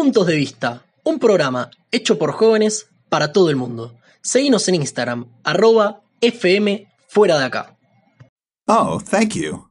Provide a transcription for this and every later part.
Puntos de Vista, un programa hecho por jóvenes para todo el mundo. Seguinos en Instagram, arroba FM fuera de acá. Oh, thank you.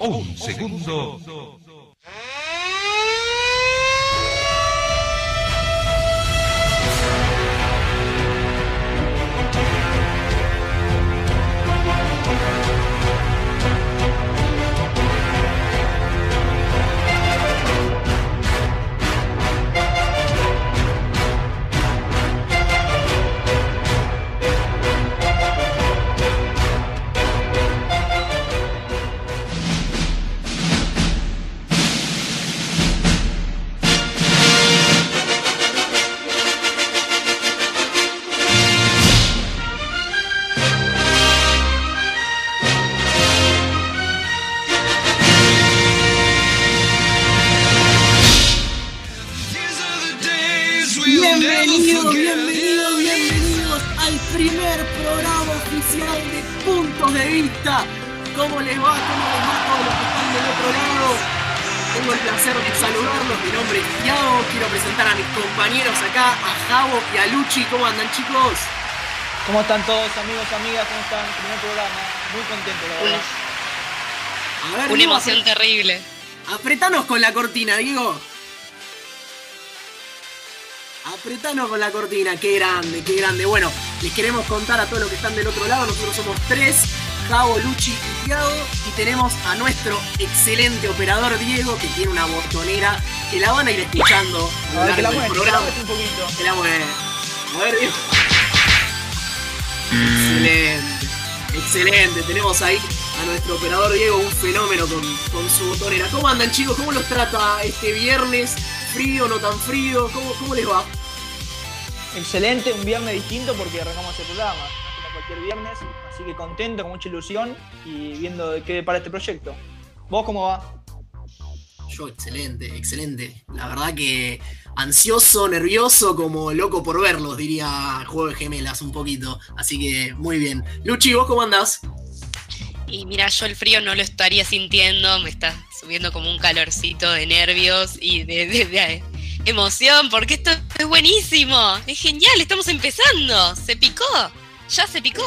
un segundo. Tengo el placer de saludarlos. Mi nombre es Tiago. Quiero presentar a mis compañeros acá, a Javo y a Luchi. ¿Cómo andan, chicos? ¿Cómo están todos, amigos, amigas? ¿Cómo están? Primer programa. Muy contento, la verdad. Una emoción terrible. Apretanos con la cortina, Diego. Apretanos con la cortina, qué grande, qué grande. Bueno, les queremos contar a todos los que están del otro lado, nosotros somos tres Javo, Luchi y Tiago. Y tenemos a nuestro excelente operador Diego, que tiene una botonera que la van a ir escuchando a ver, que la que la programa. muestre un poquito. Que la. A ver, Diego. Excelente, excelente. Tenemos ahí a nuestro operador Diego, un fenómeno con, con su botonera. ¿Cómo andan chicos? ¿Cómo los trata este viernes? ¿Frío, no tan frío? ¿Cómo, cómo les va? Excelente, un viernes distinto porque arrancamos el programa. No como cualquier viernes, así que contento, con mucha ilusión y viendo de qué depara este proyecto. ¿Vos cómo va? Yo, excelente, excelente. La verdad que ansioso, nervioso, como loco por verlos, diría Juego de Gemelas un poquito. Así que muy bien. Luchi, ¿vos cómo andás? Y mira, yo el frío no lo estaría sintiendo, me está subiendo como un calorcito de nervios y de, de- de emoción, porque esto es buenísimo, es genial, estamos empezando, se picó, ya se picó.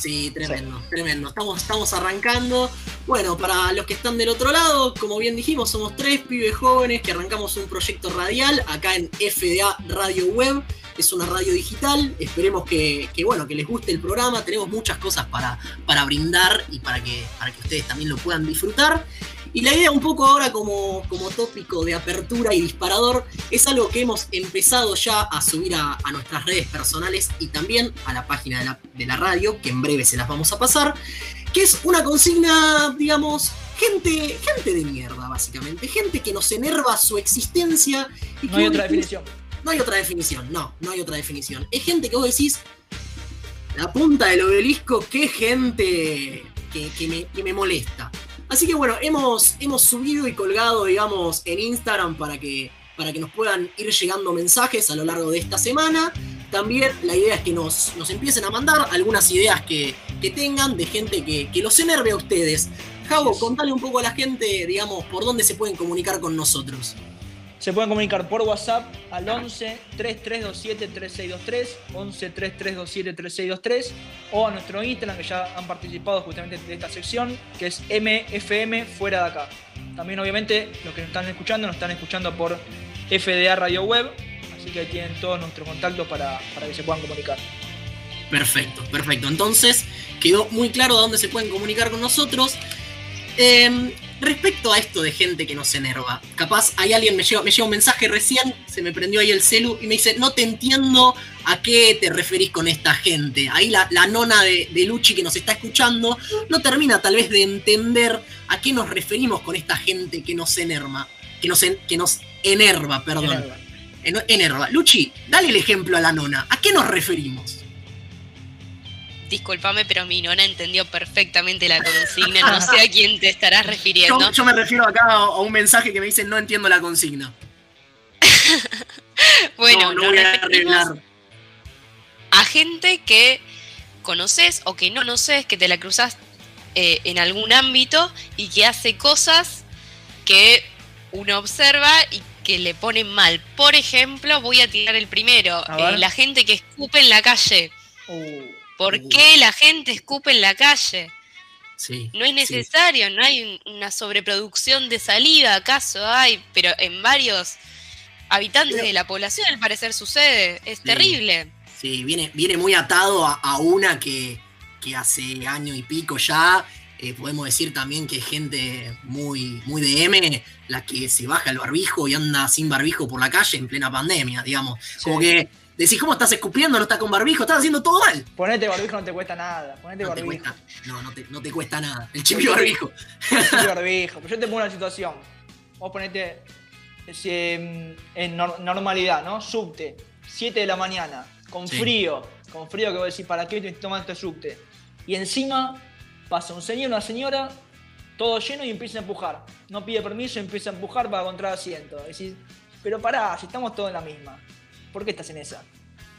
Sí, tremendo, tremendo. Estamos, estamos arrancando. Bueno, para los que están del otro lado, como bien dijimos, somos tres pibes jóvenes que arrancamos un proyecto radial acá en FDA Radio Web. Es una radio digital. Esperemos que, que, bueno, que les guste el programa. Tenemos muchas cosas para, para brindar y para que, para que ustedes también lo puedan disfrutar. Y la idea un poco ahora como, como tópico de apertura y disparador es algo que hemos empezado ya a subir a, a nuestras redes personales y también a la página de la, de la radio, que en breve se las vamos a pasar, que es una consigna, digamos, gente, gente de mierda, básicamente, gente que nos enerva su existencia. Y que No hay otra decís- definición. No hay otra definición, no, no hay otra definición. Es gente que vos decís, la punta del obelisco, qué gente que, que me, que me molesta. Así que bueno, hemos, hemos subido y colgado, digamos, en Instagram para que, para que nos puedan ir llegando mensajes a lo largo de esta semana. También la idea es que nos, nos empiecen a mandar algunas ideas que, que tengan de gente que, que los enerve a ustedes. Javo, contale un poco a la gente, digamos, por dónde se pueden comunicar con nosotros. Se pueden comunicar por WhatsApp al 11 3327 3623, 11 3327 3623 o a nuestro Instagram que ya han participado justamente de esta sección, que es MFM fuera de acá. También obviamente los que nos están escuchando nos están escuchando por FDA Radio Web, así que ahí tienen todos nuestros contactos para, para que se puedan comunicar. Perfecto, perfecto. Entonces quedó muy claro a dónde se pueden comunicar con nosotros. Eh, respecto a esto de gente que nos enerva, capaz hay alguien, me llega, me llega un mensaje recién, se me prendió ahí el celu y me dice, no te entiendo a qué te referís con esta gente. Ahí la, la nona de, de Luchi que nos está escuchando no termina tal vez de entender a qué nos referimos con esta gente que nos enerva, que nos, en- que nos enerva, perdón. Enerva. En- enerva. Luchi, dale el ejemplo a la nona. ¿A qué nos referimos? Disculpame, pero mi nona entendió perfectamente la consigna, no sé a quién te estarás refiriendo. Yo, yo me refiero acá a, a un mensaje que me dice no entiendo la consigna. bueno, no, no voy a arreglar. a gente que conoces o que no conoces, que te la cruzas eh, en algún ámbito y que hace cosas que uno observa y que le ponen mal. Por ejemplo, voy a tirar el primero, eh, la gente que escupe en la calle. Uh, ¿Por Uh. qué la gente escupe en la calle? Sí. No es sí. necesario, no hay un- una sobreproducción de saliva, acaso hay, pero en varios habitantes Pero- de la población al parecer sucede, es terrible. Sí, viene, viene muy atado a, a una que, que hace año y pico ya. Eh, podemos decir también que es gente muy, muy de M, la que se baja el barbijo y anda sin barbijo por la calle en plena pandemia, digamos. Como que decís, ¿cómo estás escupiendo? No estás con barbijo, estás haciendo todo mal. ponete barbijo no te cuesta nada. Ponete No te, barbijo. cuesta, no, no, te, no te cuesta nada. El chipio barbijo. Sí, barbijo. Pero yo te pongo una situación. Vos ponete em, en nor- normalidad, ¿no? Subte, 7 de la mañana, con Sí. frío, con frío que vos decís, ¿para qué estoy tomando este subte? Y encima pasa un señor, una señora, todo lleno y empieza a empujar. No pide permiso, empieza a empujar para encontrar asiento. Decís, pero pará, si estamos todos en la misma. ¿Por qué estás en esa?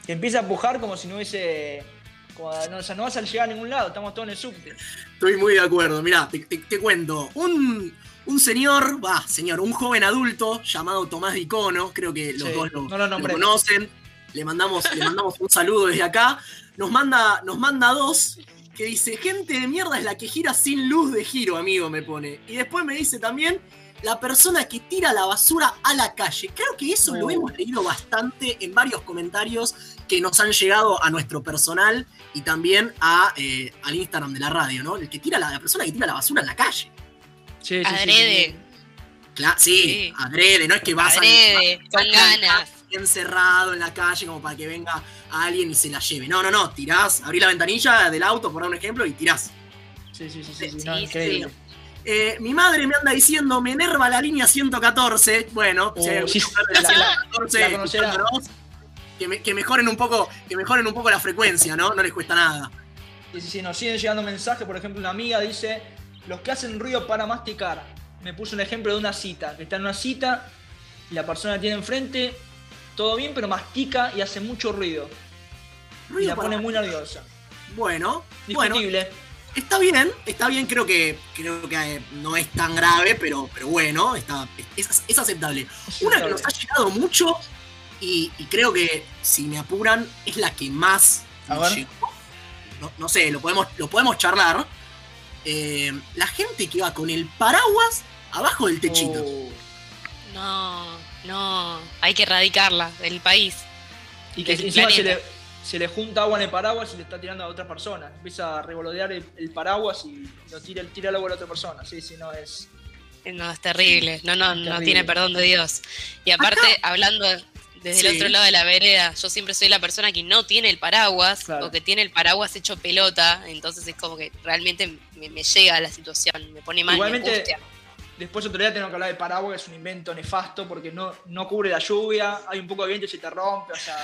Que empieza a empujar como si no hubiese Como, no, o sea, no vas a llegar a ningún lado, estamos todos en el subte. Estoy muy de acuerdo. Mirá, te, te- te cuento. Un, un señor, va, señor, un joven adulto llamado Tomás Dicono, creo que los Sí, dos lo, no lo conocen. Le mandamos, le mandamos un saludo desde acá. Nos manda, nos manda dos que dice, gente de mierda es la que gira sin luz de giro, amigo, me pone. Y después me dice también, la persona que tira la basura a la calle. Creo que eso lo Oh. hemos leído bastante en varios comentarios que nos han llegado a nuestro personal y también a, eh, al Instagram de la radio, ¿no? El que tira la, la persona que tira la basura en la calle. Sí, sí, sí, Adrede. sí. Cla- sí, Sí. adrede, no es que vas a- Adrede, a con dejar encerrado en la calle como para que venga alguien y se la lleve. No, no, no, tirás, abrí la ventanilla del auto, por dar un ejemplo, y tirás. Sí, sí, sí, sí, sí, Sí, no, sí. increíble. Eh, mi madre me anda diciendo, me enerva la línea 114. Bueno, Oh, sí, chofer de la la- 114 la conocerá. escuchándonos, que, me- que mejoren un poco, que mejoren un poco la frecuencia, ¿no? No les cuesta nada. Sí, sí, sí, nos siguen llegando mensajes. Por ejemplo, una amiga dice: Los que hacen ruido para masticar. Me puso un ejemplo de una cita. Que está en una cita y la persona que tiene enfrente, todo bien, pero mastica y hace mucho ruido. Y Ruido la para- pone muy nerviosa. Bueno, bueno, Discutible. está bien, está bien, creo que, creo que eh, no es tan grave, pero, pero bueno, está, es, es aceptable. Una que nos ha llegado mucho y, y creo que, si me apuran, es la que más A nos ver. llegó. No, no sé, lo podemos, lo podemos charlar. Eh, la gente que va con el paraguas abajo del techito. Oh. No, no. Hay que erradicarla del país. Y que encima se le, se le junta agua en el paraguas y le está tirando a otra persona. Empieza a revolotear el, el paraguas y lo tira, tira el agua a la otra persona. Sí, sí, no es. No, es terrible. No, no, no tiene perdón de Dios. Y aparte, hablando desde el otro lado de la vereda, yo siempre soy la persona que no tiene el paraguas Claro. o que tiene el paraguas hecho pelota. Entonces es como que realmente me, me llega la situación, me pone mal, Igualmente, me angustia. Después otro día tengo que hablar de paraguas, que es un invento nefasto porque no, no cubre la lluvia, hay un poco de viento y se te rompe, o sea.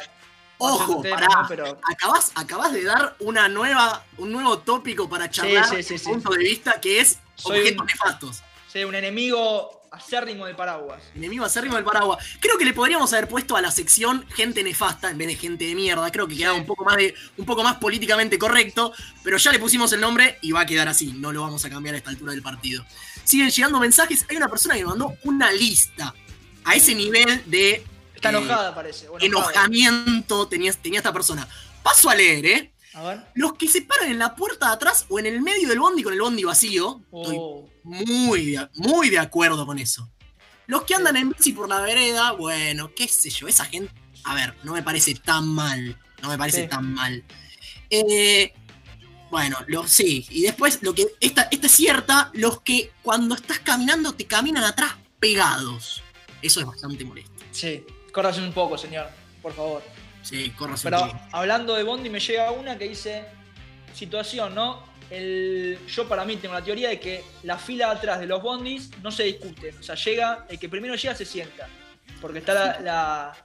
Ojo. Pero Acabas, acabas de dar una nueva, un nuevo tópico para charlar sí, sí, punto de vista que es Soy objetos un- nefastos. sí, un enemigo acérrimo de paraguas. Enemigo acérrimo del paraguas. Creo que le podríamos haber puesto a la sección gente nefasta en vez de gente de mierda. Creo que quedaba un poco más de, un poco más políticamente correcto, pero ya le pusimos el nombre y va a quedar así. No lo vamos a cambiar a esta altura del partido. Siguen llegando mensajes. Hay una persona que me mandó una lista. A ese nivel de Está eh, enojada, parece. enojamiento tenía, tenía esta persona. Paso a leer, ¿eh? A ver. Los que se paran en la puerta de atrás o en el medio del bondi con el bondi vacío. Estoy Oh, muy, de- muy de acuerdo con eso. Los que andan en bici por la vereda, bueno, qué sé yo, esa gente. A ver, no me parece tan mal. No me parece Sí. tan mal. Eh, bueno, lo, sí. Y después, lo que. Esta, esta es cierta, los que cuando estás caminando te caminan atrás pegados. Eso es bastante molesto. sí, córrase un poco, señor, por favor. Sí, corras un Pero poquito. hablando de Bondi, me llega una que dice: situación, ¿no? El, yo para mí tengo la teoría de que la fila atrás de los bondis no se discute. O sea, llega, el que primero llega se sienta. Porque está la, la-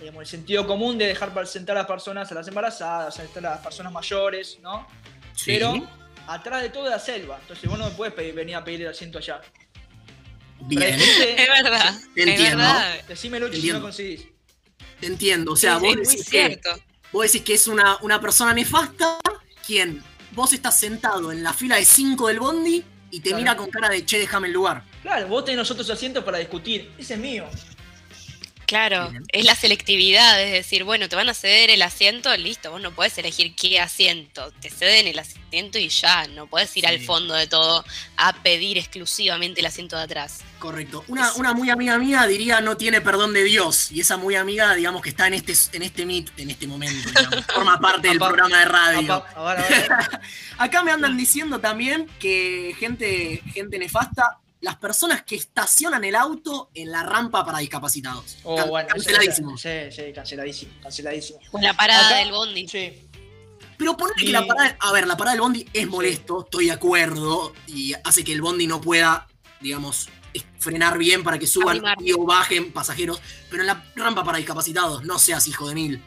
digamos, el sentido común de dejar sentar a las personas, a las embarazadas, a las personas mayores, ¿no? Sí. Pero atrás de todo es la selva. Entonces vos no me puedes pedir- venir a pedir el asiento allá. Bien. Es verdad, Te es entiendo. verdad. Decime, Luchi, si Entiendo. no conseguís. Te entiendo. O sea, vos decís que. Vos decís que es una, una persona nefasta quien vos estás sentado en la fila de 5 del bondi y te Claro. mira con cara de che, déjame el lugar. Claro, vos tenés nosotros asientos para discutir. Ese es mío. Claro, Bien. es la selectividad, es decir, bueno, te van a ceder el asiento, listo, vos no podés elegir qué asiento, te ceden el asiento y ya, no podés ir Sí. al fondo de todo a pedir exclusivamente el asiento de atrás. Correcto. Una, una muy amiga mía diría no tiene perdón de Dios. Y esa muy amiga, digamos que está en este, en este mit, en este momento, digamos, forma parte del programa de radio. Acá me andan diciendo también que gente, gente nefasta, las personas que estacionan el auto en la rampa para discapacitados. Oh, Can- bueno, eso- canceladísimo. Sí, sí, canceladísimo, canceladísimo. Con la parada Acá- del bondi. Sí, Pero ponele Y- que la parada. A ver, la parada del bondi es molesto, estoy de acuerdo. Y hace que el bondi no pueda, digamos, frenar bien para que suban y o bajen pasajeros. Pero en la rampa para discapacitados, no seas hijo de mil.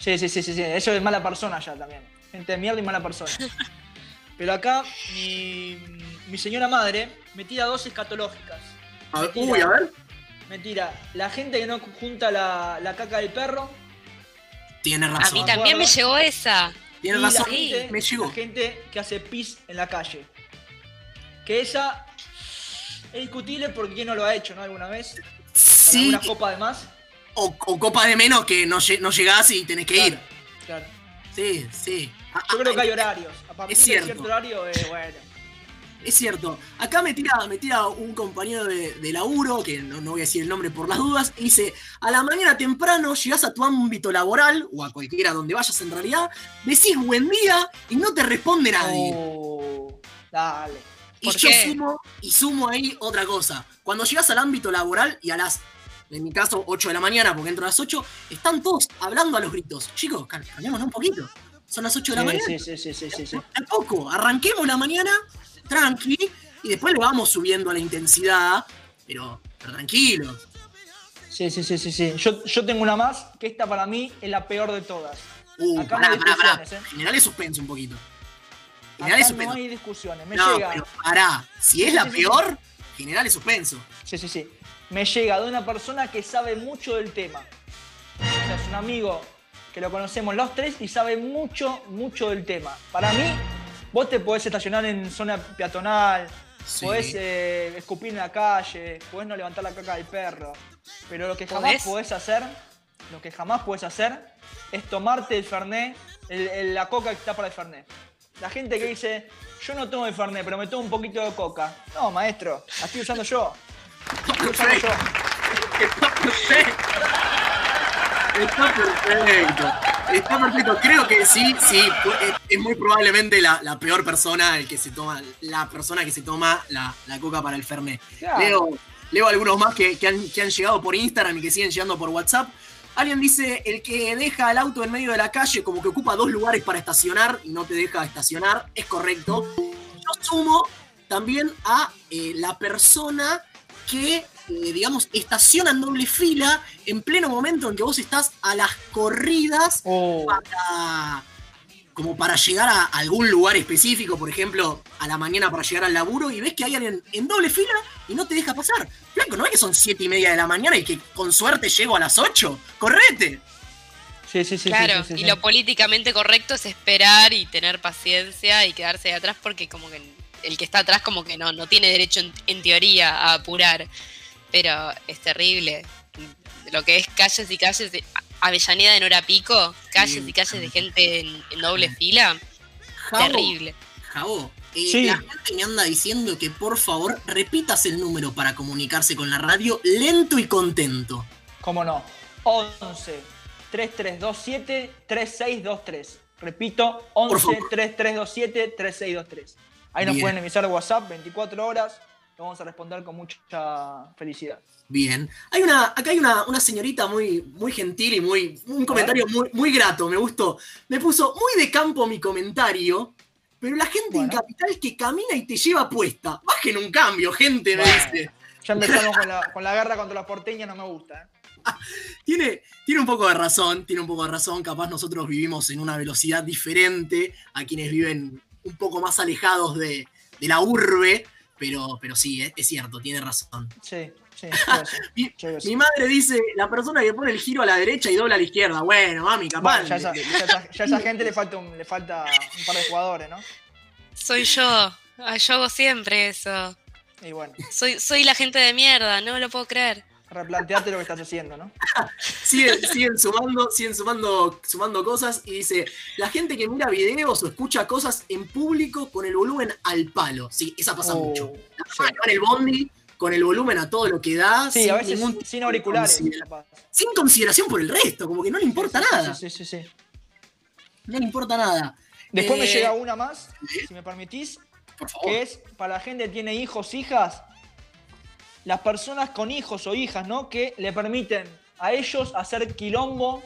sí, sí, sí, sí, sí. Eso es mala persona ya también. Gente de mierda y mala persona. Pero acá mi, mi señora madre me tira dos escatológicas. A ver, Mentira. uy, a ver. Mentira, la gente que no junta la, la caca del perro. Tiene A razón. mí me también me llegó esa. Tienes y razón, La gente, me llegó. la gente que hace pis en la calle. Que esa es discutible porque quién no lo ha hecho, ¿no? Alguna vez. Sí, alguna copa de más. o, o copa de menos que no, no llegás y tenés que ir. Claro. Sí, sí. Ah, Yo ah, creo que hay horarios. A partir Es de cierto. cierto horario, eh, bueno. Es cierto. Acá me tira, me tira un compañero de, de laburo, que no, no voy a decir el nombre por las dudas, y dice, a la mañana temprano llegás a tu ámbito laboral, o a cualquiera donde vayas en realidad, decís buen día y no te responde nadie. Oh, dale. y ¿por yo qué? sumo, y sumo ahí otra cosa. Cuando llegas al ámbito laboral y a las, en mi caso, 8 de la mañana, porque entro a las 8, están todos hablando a los gritos. Chicos, cal- calmémonos un poquito. Son las 8 de la mañana. Sí, sí, sí, sí, sí, sí. a poco, arranquemos la mañana, tranqui, y después le vamos subiendo a la intensidad, pero, pero tranquilos. Sí, sí, sí, sí, sí. Yo, yo tengo una más, que esta para mí es la peor de todas. Uh, Acá pará, no hay pará, ¿eh? General es suspenso un poquito. General es Acá no suspenso. hay discusiones. Me No, llega. pero pará. Si es la Sí, sí, peor, general es suspenso. Sí, sí, sí. Me llega de una persona que sabe mucho del tema. O sea, es un amigo que lo conocemos los tres y sabe mucho, mucho del tema. Para mí, vos te podés estacionar en zona peatonal, Sí. podés eh, escupir en la calle, podés no levantar la caca del perro. Pero lo que jamás ¿Podés? podés hacer, lo que jamás podés hacer es tomarte el Fernet, el- el- la coca que está para el Fernet. La gente que dice, yo no tomo el Fernet, pero me tomo un poquito de coca. No, maestro, la estoy usando yo. La estoy usando yo. Está perfecto. Está perfecto. Está perfecto. Creo que sí, sí. pu- es- Es muy probablemente la, la peor persona el que se toma, la persona que se toma la, la coca para el Fernet. Claro. Leo, leo algunos más que, que han, que han llegado por Instagram y que siguen llegando por WhatsApp. Alguien dice, el que deja el auto en medio de la calle como que ocupa dos lugares para estacionar y no te deja estacionar, es correcto. Yo sumo también a eh, la persona que, eh, digamos, estaciona en doble fila en pleno momento en que vos estás a las corridas Oh, para- como para llegar a algún lugar específico, por ejemplo, a la mañana para llegar al laburo y ves que hay alguien en doble fila y no te deja pasar. Flaco, ¿no es que son siete y media de la mañana y que con suerte llego a las 8? ¡Correte! sí, sí, sí. claro, sí, sí, sí, y sí. lo políticamente correcto es esperar y tener paciencia y quedarse de atrás porque como que el que está atrás como que no, no tiene derecho en, en teoría a apurar. Pero es terrible. Lo que es calles y calles de Avellaneda en hora pico, calles Sí. y calles de gente en, en doble fila, Javo, terrible. Javo, eh, Sí. la gente me anda diciendo que por favor repitas el número para comunicarse con la radio lento y contento. ¿Cómo no? 11 3327 3623. Repito, Por 11 favor. 3327 3623. Ahí nos Bien. pueden enviar WhatsApp 24 horas. Lo vamos a responder con mucha felicidad. Bien. Hay una, acá hay una, una señorita muy, muy gentil y muy, un comentario muy, muy grato, me gustó. Me puso muy de campo mi comentario, pero la gente en. Capital que camina y te lleva puesta. Bajen un cambio, gente, me Bueno. dice. Ya empezamos con la, con la guerra contra los porteños, no me gusta. ¿eh? Tiene, tiene un poco de razón, tiene un poco de razón. Capaz nosotros vivimos en una velocidad diferente a quienes viven un poco más alejados de, de la urbe, pero, pero sí, es, es cierto, tiene razón. Sí, sí. Mi, mi madre dice, la persona que pone el giro a la derecha y dobla a la izquierda. Bueno, mami, capaz. Bueno, ya, esa, ya esa- ya esa gente le falta, un, le falta un par de jugadores, ¿no? Soy yo. Ah, Yo hago siempre eso. Y bueno, Soy, soy la gente de mierda, no lo puedo creer. Replanteate lo que estás haciendo, ¿no? siguen, siguen sumando, siguen sumando, sumando cosas y dice, la gente que mira videos o escucha cosas en público con el volumen al palo. Sí, esa pasa Oh, mucho. Sí. en el bondi con el volumen a todo lo que da, Sí, sin, a veces ningún- sin auriculares. considera- capaz. sin consideración por el resto, como que no le importa Sí, nada. Sí, sí, sí. No le importa nada. Después me Eh, llega una más, si me permitís, Por favor. que es para la gente que tiene hijos, hijas, las personas con hijos o hijas, ¿no? Que le permiten a ellos hacer quilombo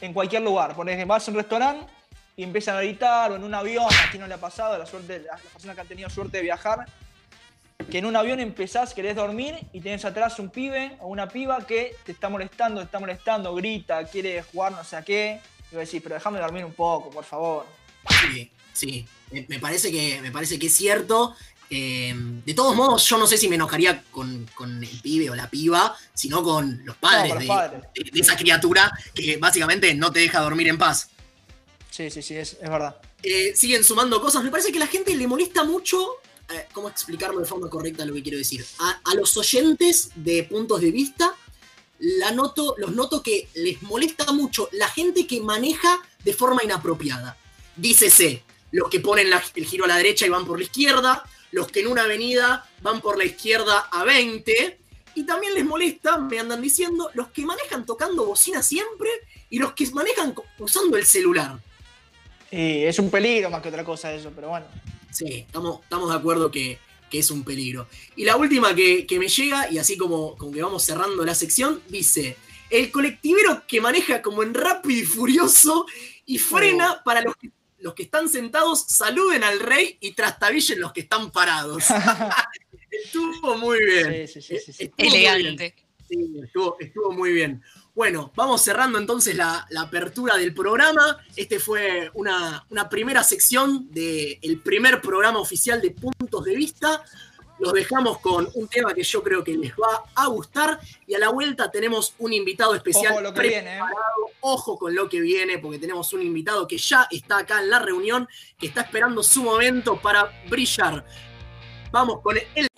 en cualquier lugar. Por ejemplo, vas a un restaurante y empiezan a gritar, o en un avión, aquí no le ha pasado, la suerte, las personas que han tenido suerte de viajar, que en un avión empezás, querés dormir y tenés atrás un pibe o una piba que te está molestando, te está molestando, grita, quiere jugar no sé a qué. Y vos decís, pero déjame dormir un poco, por favor. Sí, sí. Me, parece que, me parece que es cierto. Eh, de todos modos, yo no sé si me enojaría con, con el pibe o la piba, sino con los padres, los de, padres. de- de esa criatura que básicamente no te deja dormir en paz. Sí, sí, sí, es, es verdad. Eh, siguen sumando cosas. Me parece que a la gente le molesta mucho. eh, ¿Cómo explicarlo de forma correcta lo que quiero decir? A, a los oyentes de puntos de vista, la noto, los noto que les molesta mucho la gente que maneja de forma inapropiada. Dícese, los que ponen la- el giro a la derecha y van por la izquierda, los que en una avenida van por la izquierda a 20, y también les molesta, me andan diciendo, los que manejan tocando bocina siempre y los que manejan usando el celular. Y es un peligro más que otra cosa eso, pero bueno. Sí, estamos, estamos de acuerdo que, que es un peligro. Y la última que, que me llega, y así como, como que vamos cerrando la sección, dice: El colectivero que maneja como en rápido y furioso y frena para los que, los que están sentados, saluden al rey y trastabillen los que están parados. estuvo muy bien. Sí, sí, sí, sí, sí. Estuvo muy bien. Elegante. Sí, estuvo, estuvo muy bien. Bueno, vamos cerrando entonces la, la apertura del programa. Este fue una, una primera sección del primer programa oficial de Puntos de Vista. Los dejamos con un tema que yo creo que les va a gustar. Y a la vuelta tenemos un invitado especial. Ojo lo que viene, ¿eh? Ojo con lo que viene, porque tenemos un invitado que ya está acá en la reunión, que está esperando su momento para brillar. Vamos con el